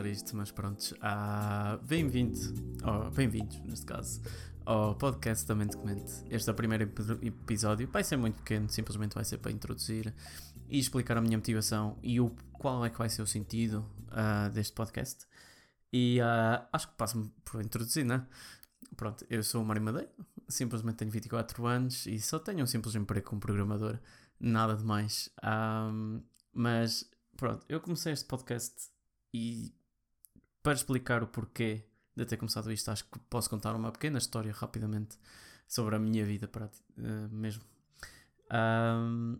começar isto, mas pronto. Ah, Bem-vindo, oh, bem-vindos neste caso, ao podcast da Mente Comente. Este é o primeiro ep- episódio, vai ser muito pequeno, simplesmente vai ser para introduzir e explicar a minha motivação e o, qual é que vai ser o sentido ah, deste podcast. E ah, acho que passo-me por introduzir, né? Pronto, eu sou o Mário Madeira, simplesmente tenho 24 anos e só tenho um simples emprego como programador, nada de mais. Ahm, mas pronto, eu comecei este podcast e para explicar o porquê de ter começado isto, acho que posso contar uma pequena história rapidamente sobre a minha vida prati- eh, mesmo. Ahm,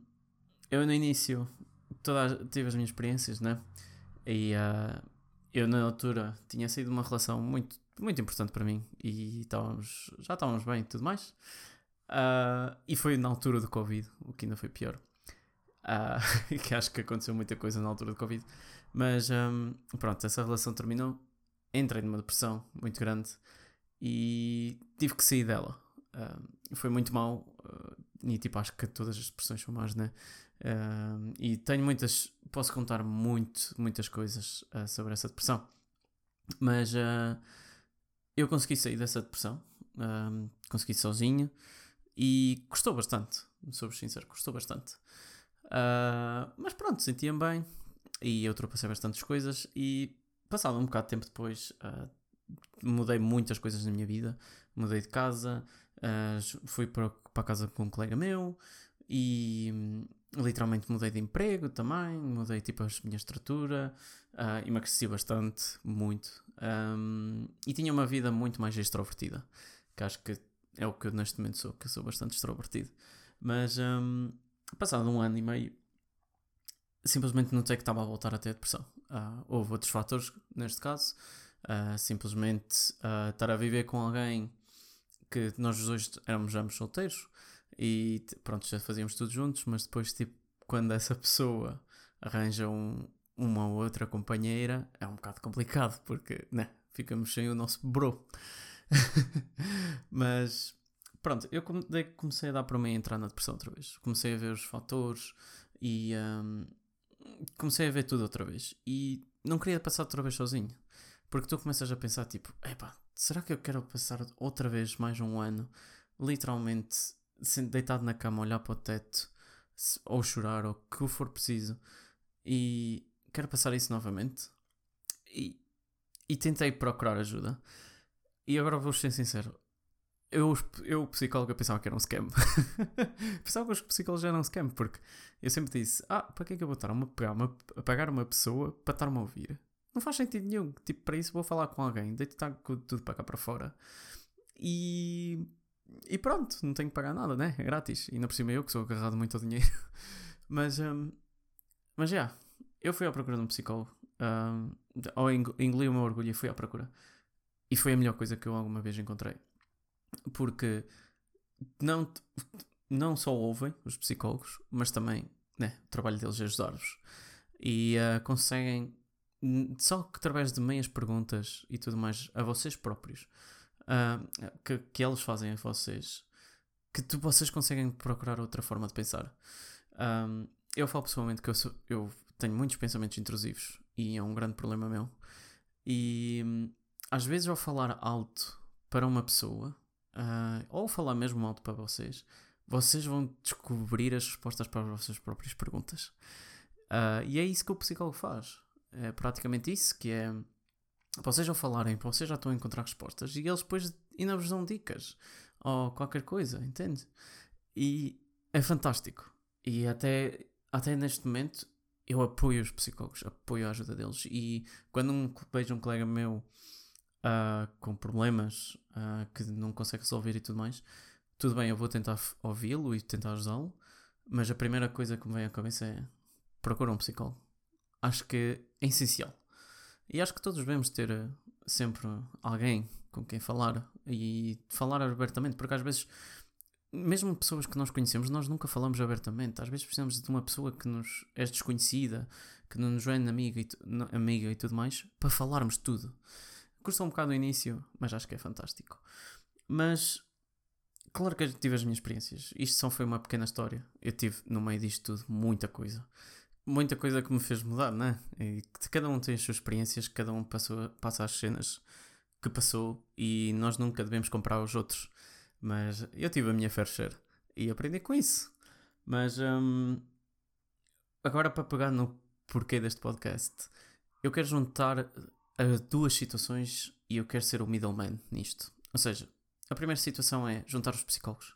eu no início toda, tive as minhas experiências, né? E ah, eu na altura tinha sido uma relação muito, muito importante para mim e estávamos, já estávamos bem e tudo mais. Ah, e foi na altura do Covid, o que ainda foi pior. Ah, que acho que aconteceu muita coisa na altura do Covid. Mas hum, pronto, essa relação terminou. Entrei numa depressão muito grande e tive que sair dela. Hum, foi muito mal uh, e tipo, acho que todas as depressões são más, né? Hum, e tenho muitas, posso contar muito, muitas coisas uh, sobre essa depressão. Mas uh, eu consegui sair dessa depressão, hum, consegui sozinho e custou bastante, sou sincero, custou bastante. Mas pronto, sentia-me bem e eu ultrapassei bastantes coisas e passado um bocado de tempo depois ah, mudei muitas coisas na minha vida. Mudei de casa, ah, fui para, para a casa com um colega meu e hum, literalmente mudei de emprego também, mudei tipo a minha estrutura, ah, emagreci bastante, muito. Ahm, e tinha uma vida muito mais extrovertida, que acho que é o que eu neste momento sou, que eu sou bastante extrovertido. Mas hum, passado um ano e meio, simplesmente notei que estava a voltar a ter depressão. Ah, houve outros fatores, neste caso, Ah, simplesmente ah, estar a viver com alguém que nós dois éramos ambos solteiros e pronto, já fazíamos tudo juntos, mas depois, tipo, quando essa pessoa arranja um- uma ou outra companheira, é um bocado complicado porque, né, ficamos sem o nosso bro. mas pronto, eu comecei a dar para mim entrar na depressão outra vez. Comecei a ver os fatores e hum, comecei a ver tudo outra vez. E não queria passar outra vez sozinho. Porque tu começas a pensar, tipo, epá, será que eu quero passar outra vez mais um ano, literalmente, deitado na cama, olhar para o teto, ou chorar, ou o que for preciso, e quero passar isso novamente? E, e tentei procurar ajuda. E agora vou ser sincero, eu, eu psicólogo, eu pensava que era um scam. pensava que os psicólogos eram um scam, porque eu sempre disse: Ah, para que é que eu vou estar a, uma, a pagar uma pessoa para estar-me a ouvir? Não faz sentido nenhum. Tipo, para isso vou falar com alguém, deitar com tudo para cá para fora. E. E pronto, não tenho que pagar nada, né? É grátis. E ainda por cima eu que sou agarrado muito ao dinheiro. mas, hum, mas já, eu fui à procura de um psicólogo. hum, ou eng- engoli o meu orgulho e fui à procura. E foi a melhor coisa que eu alguma vez encontrei. Porque não, não só ouvem os psicólogos, mas também né, o trabalho deles é ajudar-vos. E ah, conseguem, só que através de meias perguntas e tudo mais, a vocês próprios, ah, que, que eles fazem a vocês, que tu, vocês conseguem procurar outra forma de pensar. Ahm, eu falo pessoalmente que eu, sou- eu tenho muitos pensamentos intrusivos e é um grande problema meu. E às vezes ao falar alto para uma pessoa, ah, ou falar mesmo alto para vocês, vocês vão descobrir as respostas para as vossas próprias perguntas. Ah, e é isso que o psicólogo faz. É praticamente isso, que é vocês ao falarem, vocês já estão a encontrar respostas e eles depois ainda vos dão dicas ou qualquer coisa, entende? E é fantástico. E até, até neste momento eu apoio os psicólogos, apoio a ajuda deles. E quando um, vejo um colega meu ah, com problemas ah, que não consegue resolver e tudo mais, tudo bem, eu vou tentar ouvi-lo e tentar ajudá-lo, mas a primeira coisa que me vem à cabeça é procura um psicólogo. Acho que é essencial. E acho que todos devemos ter eh, sempre alguém com quem falar e falar abertamente, porque às vezes, mesmo pessoas que nós conhecemos, nós nunca falamos abertamente. Às vezes precisamos de uma pessoa que nos é desconhecida, que não nos é amiga e, amiga e tudo mais, para falarmos tudo. Custa um bocado no início, mas acho que é fantástico. Mas Claro que eu tive as minhas experiências. Isto só foi uma pequena história. Eu tive, no meio disto tudo, muita coisa. muita coisa que me fez mudar, né? E que cada um tem as suas experiências, cada um passou, passa as cenas que passou e nós nunca devemos comprar os outros. Mas eu tive a minha fair share e aprendi com isso. Mas hum, agora para pegar no porquê deste podcast, eu quero juntar as duas situações e eu quero ser o middleman nisto. Ou seja, a primeira situação é juntar os psicólogos.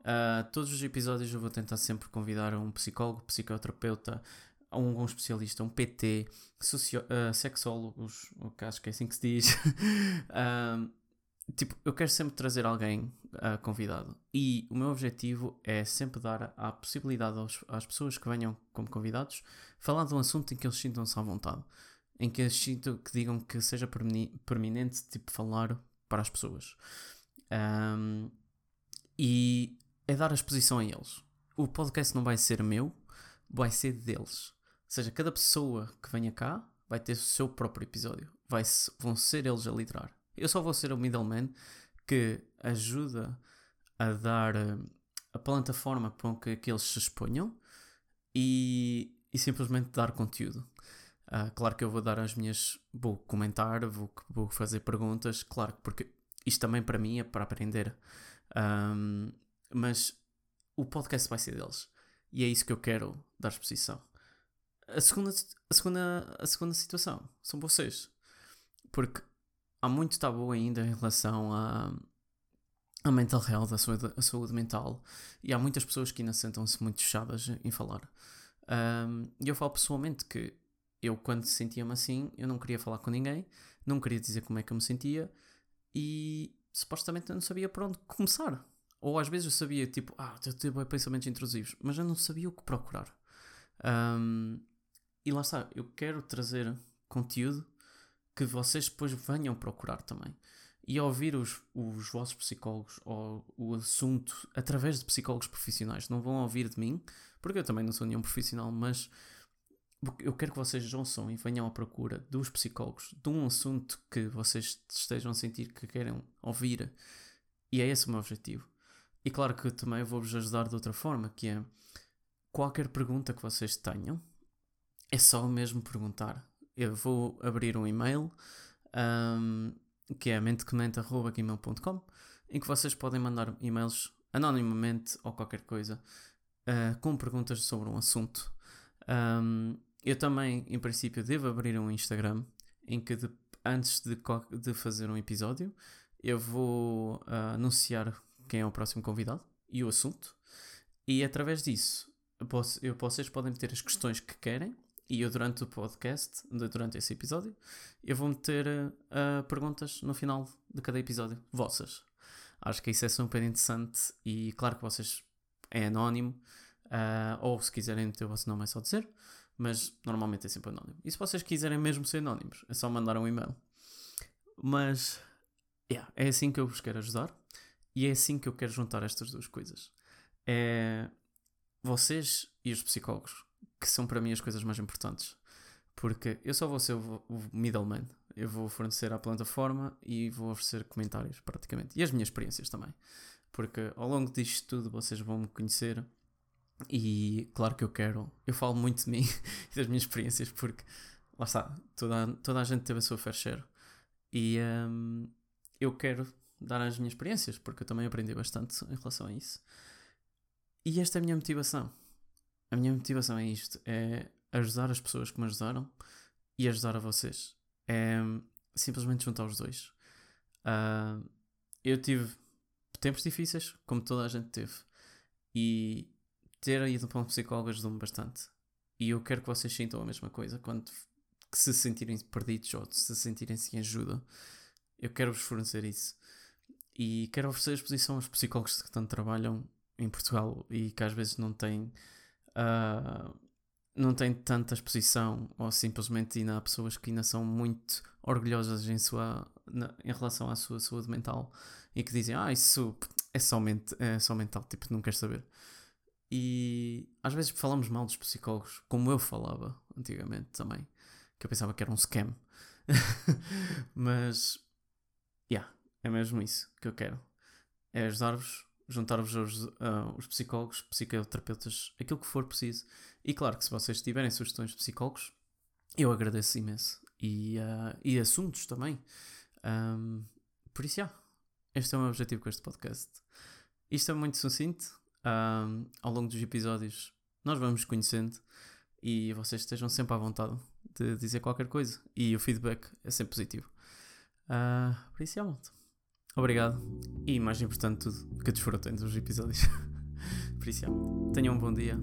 Uh, todos os episódios eu vou tentar sempre convidar um psicólogo, psicoterapeuta, um, um especialista, um PT, socio, uh, sexólogos, acho que é assim que se diz. uh, tipo, eu quero sempre trazer alguém uh, convidado. E o meu objetivo é sempre dar a possibilidade aos, às pessoas que venham como convidados falar de um assunto em que eles sintam-se à vontade. Em que sintam que digam que seja permanente, tipo, falar para as pessoas. Um, e é dar a exposição a eles. O podcast não vai ser meu, vai ser deles. Ou seja, cada pessoa que venha cá vai ter o seu próprio episódio. Vai, vão ser eles a liderar. Eu só vou ser o middleman que ajuda a dar a plataforma para que, eles se exponham e, e simplesmente dar conteúdo. Uh, claro que eu vou dar as minhas. Vou comentar, vou, vou fazer perguntas, claro, porque isto também para mim é para aprender. Um, mas o podcast vai ser deles. E é isso que eu quero dar exposição. A segunda, a segunda, a segunda situação são vocês. Porque há muito tabu ainda em relação a, a mental health, a saúde, a saúde mental. E há muitas pessoas que ainda sentam-se muito fechadas em falar. E eu falo pessoalmente que eu, quando sentia-me assim, eu não queria falar com ninguém, não queria dizer como é que eu me sentia e supostamente eu não sabia por onde começar. Ou às vezes eu sabia, tipo, ah, eu tenho pensamentos intrusivos, mas eu não sabia o que procurar. Um, e lá está, eu quero trazer conteúdo que vocês depois venham procurar também. E ouvir os, os vossos psicólogos ou o assunto através de psicólogos profissionais. Não vão ouvir de mim, porque eu também não sou nenhum profissional, mas eu quero que vocês ouçam e venham à procura dos psicólogos de um assunto que vocês estejam a sentir que querem ouvir. E é esse o meu objetivo. E claro que também vou-vos ajudar de outra forma, que é qualquer pergunta que vocês tenham, é só mesmo perguntar. Eu vou abrir um e-mail um, que é mentecomente.gmail.com em que vocês podem mandar e-mails anonimamente ou qualquer coisa uh, com perguntas sobre um assunto. Um, eu também, em princípio, devo abrir um Instagram em que de, antes de, de, fazer um episódio eu vou uh, anunciar quem é o próximo convidado e o assunto. E através disso, eu posso, eu, vocês podem meter as questões que querem e eu, durante o podcast, durante esse episódio, eu vou meter uh, perguntas no final de cada episódio, vossas. Acho que isso é super interessante e, claro, que vocês é anónimo, uh, ou se quiserem meter o vosso nome é só dizer, mas normalmente é sempre anónimo. E se vocês quiserem mesmo ser anónimos, é só mandar um e-mail. Mas, yeah, é assim que eu vos quero ajudar. E é assim que eu quero juntar estas duas coisas. É vocês e os psicólogos, que são para mim as coisas mais importantes. Porque eu só vou ser o middleman. Eu vou fornecer a plataforma e vou oferecer comentários, praticamente. E as minhas experiências também. Porque ao longo disto tudo vocês vão me conhecer. E claro que eu quero. Eu falo muito de mim e das minhas experiências, porque lá está, toda, toda a gente teve a sua fair share. E um, eu quero dar as minhas experiências, porque eu também aprendi bastante em relação a isso. E esta é a minha motivação. A minha motivação é isto: é ajudar as pessoas que me ajudaram e ajudar a vocês. É simplesmente juntar os dois. Uh, eu tive tempos difíceis, como toda a gente teve, e ter ido para um psicólogo ajudou-me bastante. E eu quero que vocês sintam a mesma coisa quando se sentirem perdidos ou se sentirem sem ajuda. Eu quero vos fornecer isso. E quero oferecer a exposição aos psicólogos que tanto trabalham em Portugal e que às vezes não têm, uh, não têm tanta exposição ou simplesmente ainda há pessoas que ainda são muito orgulhosas em, sua, na, em relação à sua saúde mental e que dizem, ah, isso é só, é só mental, tipo, não queres saber. E às vezes falamos mal dos psicólogos, como eu falava antigamente também, que eu pensava que era um scam. Mas, yeah, é mesmo isso que eu quero. É ajudar-vos juntar-vos aos uh, os psicólogos, psicoterapeutas, aquilo que for preciso. E claro que se vocês tiverem sugestões de psicólogos, eu agradeço imenso. E, uh, e assuntos também. Um, por isso, já. Este é o meu objetivo com este podcast. Isto é muito sucinto. Um, ao longo dos episódios, nós vamos conhecendo e vocês estejam sempre à vontade de dizer qualquer coisa. E o feedback é sempre positivo. Uh, por isso, é. Obrigado. E mais importante tudo, que desfrutem dos episódios. por isso, é, tenham um bom dia